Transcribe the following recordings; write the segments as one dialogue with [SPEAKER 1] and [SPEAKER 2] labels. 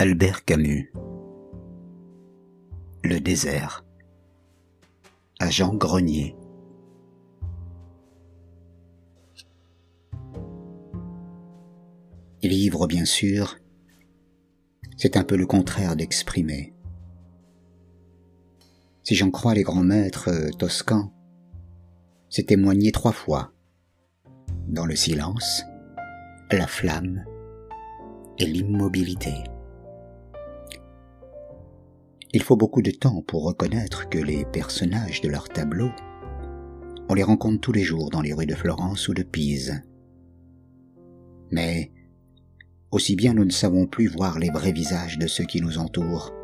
[SPEAKER 1] Albert Camus. Le désert. À Jean Grenier Livre, bien sûr, c'est un peu le contraire d'exprimer. Si j'en crois les grands maîtres toscans, c'est témoigner trois fois, dans le silence, la flamme et l'immobilité. Il faut beaucoup de temps pour reconnaître que les personnages de leur tableau, on les rencontre tous les jours dans les rues de Florence ou de Pise. Mais aussi bien nous ne savons plus voir les vrais visages de ceux qui nous entourent.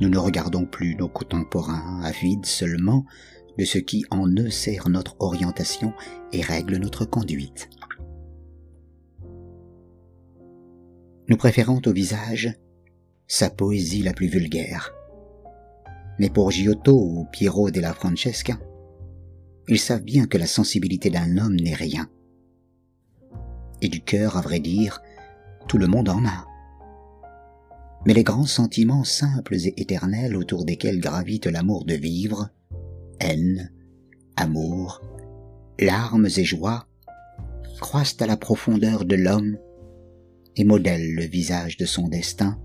[SPEAKER 1] Nous ne regardons plus nos contemporains avides seulement de ce qui en eux sert notre orientation et règle notre conduite. Nous préférons au visage sa poésie la plus vulgaire. Mais pour Giotto ou Piero della Francesca, ils savent bien que la sensibilité d'un homme n'est rien. Et du cœur, à vrai dire, tout le monde en a. Mais les grands sentiments simples et éternels autour desquels gravite l'amour de vivre, haine, amour, larmes et joie, croissent à la profondeur de l'homme et modèlent le visage de son destin,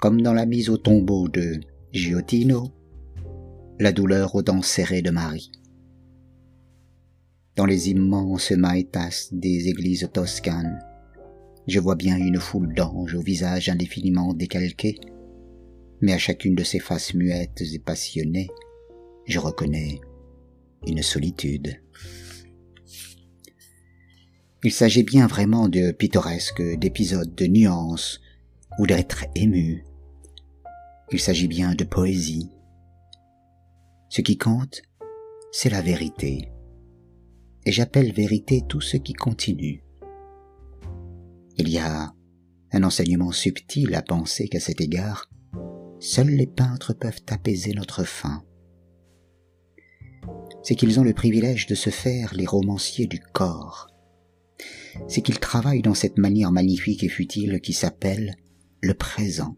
[SPEAKER 1] comme dans la mise au tombeau de Giottino, la douleur aux dents serrées de Marie. Dans les immenses maïtas des églises toscanes, je vois bien une foule d'anges au visage indéfiniment décalqué, mais à chacune de ces faces muettes et passionnées, je reconnais une solitude. Il s'agit bien vraiment de pittoresques, d'épisodes de nuances ou d'être ému. Il s'agit bien de poésie. Ce qui compte, c'est la vérité. Et j'appelle vérité tout ce qui continue. Il y a un enseignement subtil à penser qu'à cet égard, seuls les peintres peuvent apaiser notre faim. C'est qu'ils ont le privilège de se faire les romanciers du corps c'est qu'il travaille dans cette manière magnifique et futile qui s'appelle le présent.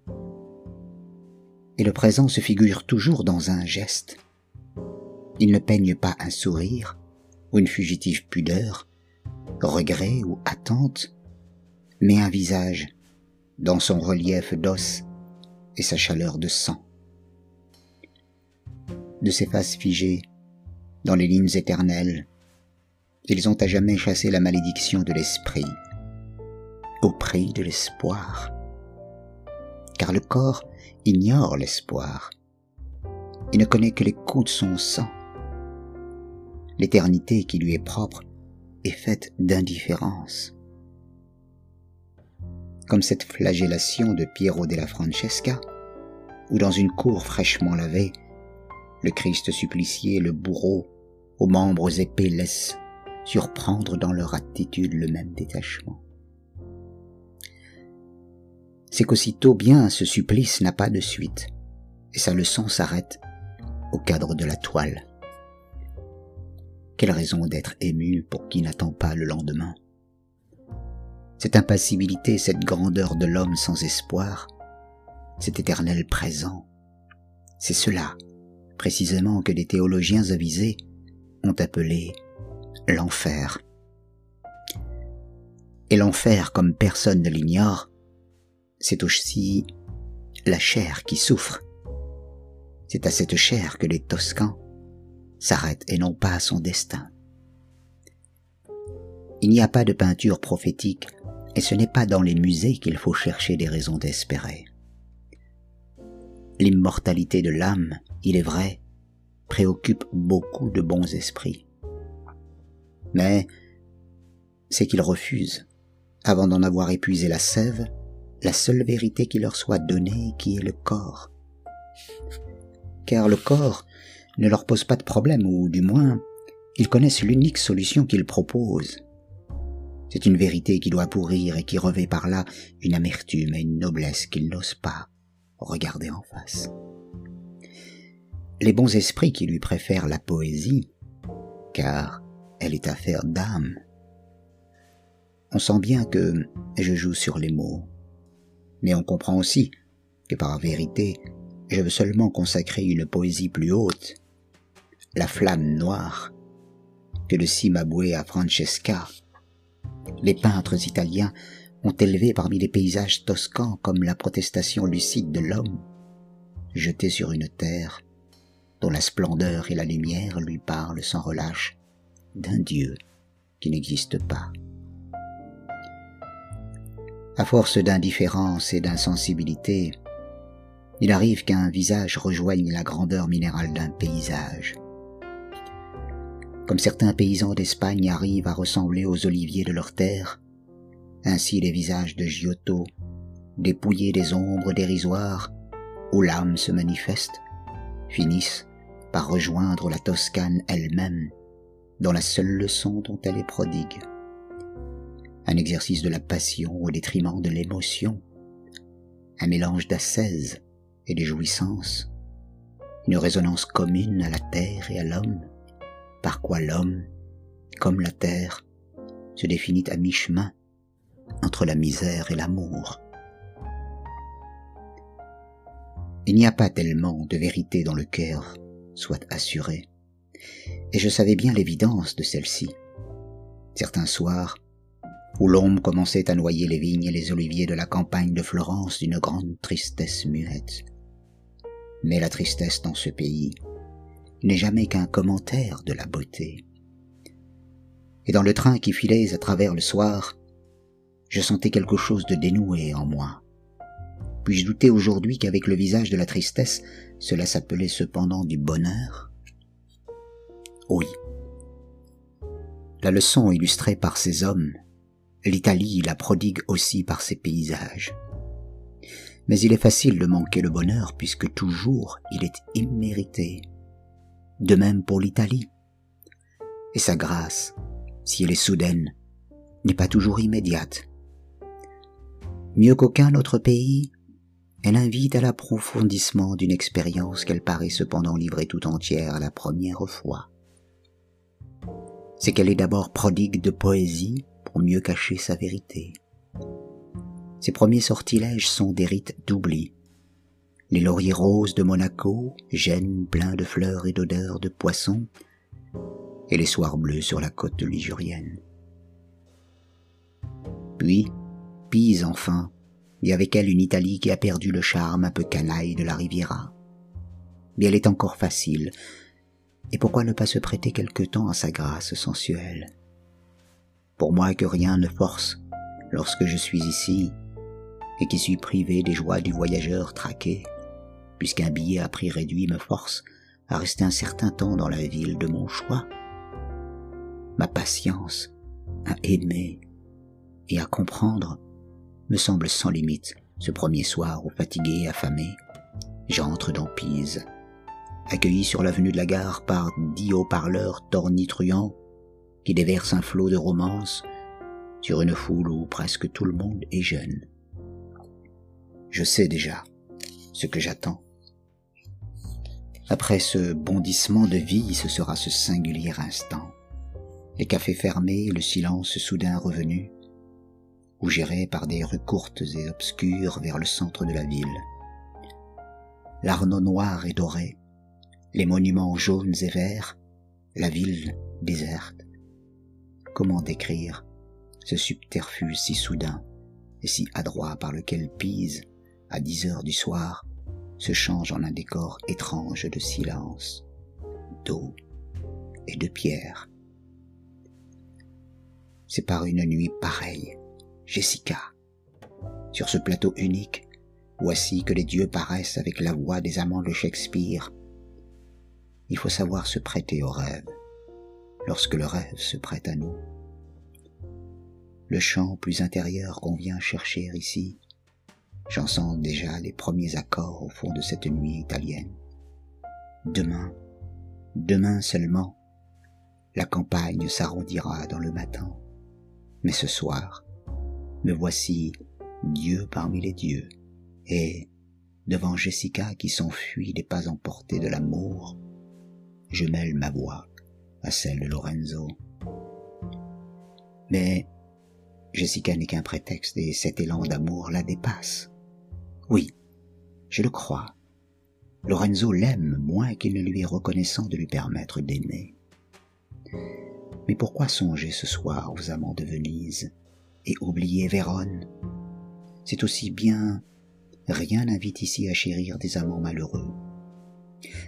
[SPEAKER 1] Et le présent se figure toujours dans un geste. Il ne peigne pas un sourire ou une fugitive pudeur, regret ou attente, mais un visage dans son relief d'os et sa chaleur de sang. De ses faces figées, dans les lignes éternelles, ils ont à jamais chassé la malédiction de l'esprit, au prix de l'espoir. Car le corps ignore l'espoir. Il ne connaît que les coups de son sang. L'éternité qui lui est propre est faite d'indifférence. Comme cette flagellation de Piero della Francesca, où dans une cour fraîchement lavée, le Christ supplicié, le bourreau, aux membres épais laisse surprendre dans leur attitude le même détachement. C'est qu'aussitôt bien ce supplice n'a pas de suite, et sa leçon s'arrête au cadre de la toile. Quelle raison d'être ému pour qui n'attend pas le lendemain? Cette impassibilité, cette grandeur de l'homme sans espoir, cet éternel présent, c'est cela, précisément, que des théologiens avisés ont appelé l'enfer. Et l'enfer, comme personne ne l'ignore, c'est aussi la chair qui souffre. C'est à cette chair que les Toscans s'arrêtent et non pas à son destin. Il n'y a pas de peinture prophétique et ce n'est pas dans les musées qu'il faut chercher des raisons d'espérer. L'immortalité de l'âme, il est vrai, préoccupe beaucoup de bons esprits mais c'est qu'ils refusent, avant d'en avoir épuisé la sève, la seule vérité qui leur soit donnée, qui est le corps. Car le corps ne leur pose pas de problème, ou du moins, ils connaissent l'unique solution qu'il propose. C'est une vérité qui doit pourrir et qui revêt par là une amertume et une noblesse qu'ils n'osent pas regarder en face. Les bons esprits qui lui préfèrent la poésie, car elle est affaire d'âme. On sent bien que je joue sur les mots, Mais on comprend aussi que par vérité, je veux seulement consacrer une poésie plus haute, la flamme noire, que le Cimabue à Francesca. Les peintres italiens ont élevé parmi les paysages toscans comme la protestation lucide de l'homme, jeté sur une terre dont la splendeur et la lumière lui parlent sans relâche d'un Dieu qui n'existe pas. À force d'indifférence et d'insensibilité, il arrive qu'un visage rejoigne la grandeur minérale d'un paysage. Comme certains paysans d'Espagne arrivent à ressembler aux oliviers de leur terre, ainsi les visages de Giotto, dépouillés des ombres dérisoires où l'âme se manifeste, finissent par rejoindre la Toscane elle-même, dans la seule leçon dont elle est prodigue. Un exercice de la passion au détriment de l'émotion, un mélange d'ascèse et de jouissance, une résonance commune à la terre et à l'homme, par quoi l'homme, comme la terre, se définit à mi-chemin entre la misère et l'amour. Il n'y a pas tellement de vérité dans le cœur soit assurée. Et je savais bien l'évidence de celle-ci. Certains soirs, où l'ombre commençait à noyer les vignes et les oliviers de la campagne de Florence d'une grande tristesse muette. Mais la tristesse dans ce pays n'est jamais qu'un commentaire de la beauté. Et dans le train qui filait à travers le soir, je sentais quelque chose de dénoué en moi. Puis-je douter aujourd'hui qu'avec le visage de la tristesse, cela s'appelait cependant du bonheur? Oui. La leçon illustrée par ces hommes, l'Italie la prodigue aussi par ses paysages. Mais il est facile de manquer le bonheur puisque toujours il est immérité. De même pour l'Italie. Et sa grâce, si elle est soudaine, n'est pas toujours immédiate. Mieux qu'aucun autre pays, elle invite à l'approfondissement d'une expérience qu'elle paraît cependant livrer tout entière la première fois. C'est qu'elle est d'abord prodigue de poésie mieux cacher sa vérité. Ses premiers sortilèges sont des rites d'oubli. Les lauriers roses de Monaco, gênent pleins de fleurs et d'odeurs de poissons, et les soirs bleus sur la côte ligurienne. Puis, Pise enfin, et avec elle une Italie qui a perdu le charme un peu canaille de la Riviera. Mais elle est encore facile, et pourquoi ne pas se prêter quelque temps à sa grâce sensuelle? Pour moi que rien ne force, lorsque je suis ici, et qui suis privé des joies du voyageur traqué, puisqu'un billet à prix réduit me force à rester un certain temps dans la ville de mon choix. Ma patience à aimer et à comprendre me semble sans limite ce premier soir où fatigué et affamé, j'entre dans Pise, accueilli sur l'avenue de la gare par dix haut-parleurs tornitruants qui déversent un flot de romance sur une foule où presque tout le monde est jeune. Je sais déjà ce que j'attends. Après ce bondissement de vie, ce sera ce singulier instant. Les cafés fermés, le silence soudain revenu, ou j'irai par des rues courtes et obscures vers le centre de la ville. L'arnaud noir et doré, les monuments jaunes et verts, la ville déserte. Comment décrire ce subterfuge si soudain et si adroit par lequel Pise, à dix heures du soir, se change en un décor étrange de silence, d'eau et de pierre. C'est par une nuit pareille Jessica. Sur ce plateau unique, voici que les dieux paraissent avec la voix des amants de Shakespeare. Il faut savoir se prêter au rêve, lorsque le rêve se prête à nous. Le chant plus intérieur qu'on vient chercher ici, j'en sens déjà les premiers accords au fond de cette nuit italienne. Demain, demain seulement, la campagne s'arrondira dans le matin, mais ce soir, me voici Dieu parmi les dieux, et, devant Jessica qui s'enfuit des pas emportés de l'amour, je mêle ma voix à celle de Lorenzo. Mais Jessica n'est qu'un prétexte et cet élan d'amour la dépasse. Oui, je le crois. Lorenzo l'aime moins qu'il ne lui est reconnaissant de lui permettre d'aimer. Mais pourquoi songer ce soir aux amants de Venise et oublier Vérone? C'est aussi bien rien n'invite ici à chérir des amants malheureux.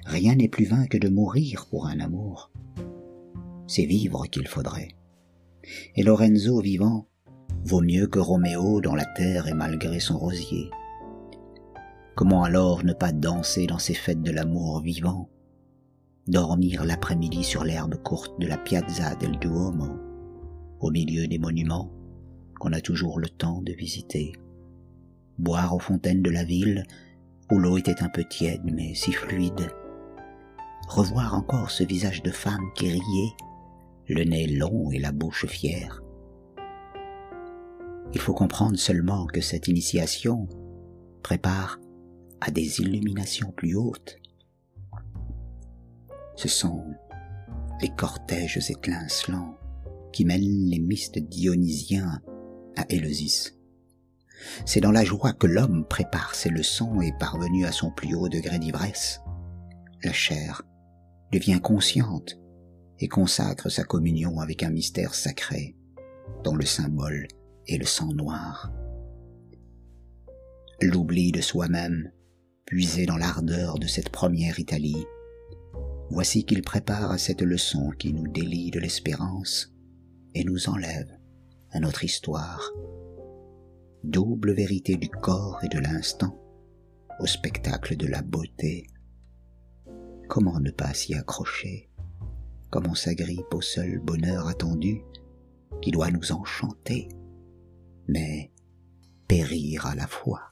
[SPEAKER 1] Rien n'est plus vain que de mourir pour un amour. C'est vivre qu'il faudrait. Et Lorenzo vivant vaut mieux que Roméo dans la terre et malgré son rosier. Comment alors ne pas danser dans ces fêtes de l'amour vivant Dormir l'après-midi sur l'herbe courte de la Piazza del Duomo, au milieu des monuments qu'on a toujours le temps de visiter. Boire aux fontaines de la ville, où l'eau était un peu tiède mais si fluide. Revoir encore ce visage de femme qui riait, le nez long et la bouche fière. Il faut comprendre seulement que cette initiation prépare à des illuminations plus hautes. Ce sont les cortèges étincelants qui mènent les mystes dionysiens à Éleusis. C'est dans la joie que l'homme prépare ses leçons et parvenu à son plus haut degré d'ivresse. La chair devient consciente et consacre sa communion avec un mystère sacré dont le symbole est le sang noir. L'oubli de soi-même puisé dans l'ardeur de cette première Italie. Voici qu'il prépare à cette leçon qui nous délie de l'espérance et nous enlève à notre histoire. Double vérité du corps et de l'instant au spectacle de la beauté. Comment ne pas s'y accrocher? Comme on s'agrippe au seul bonheur attendu qui doit nous enchanter, mais périr à la fois.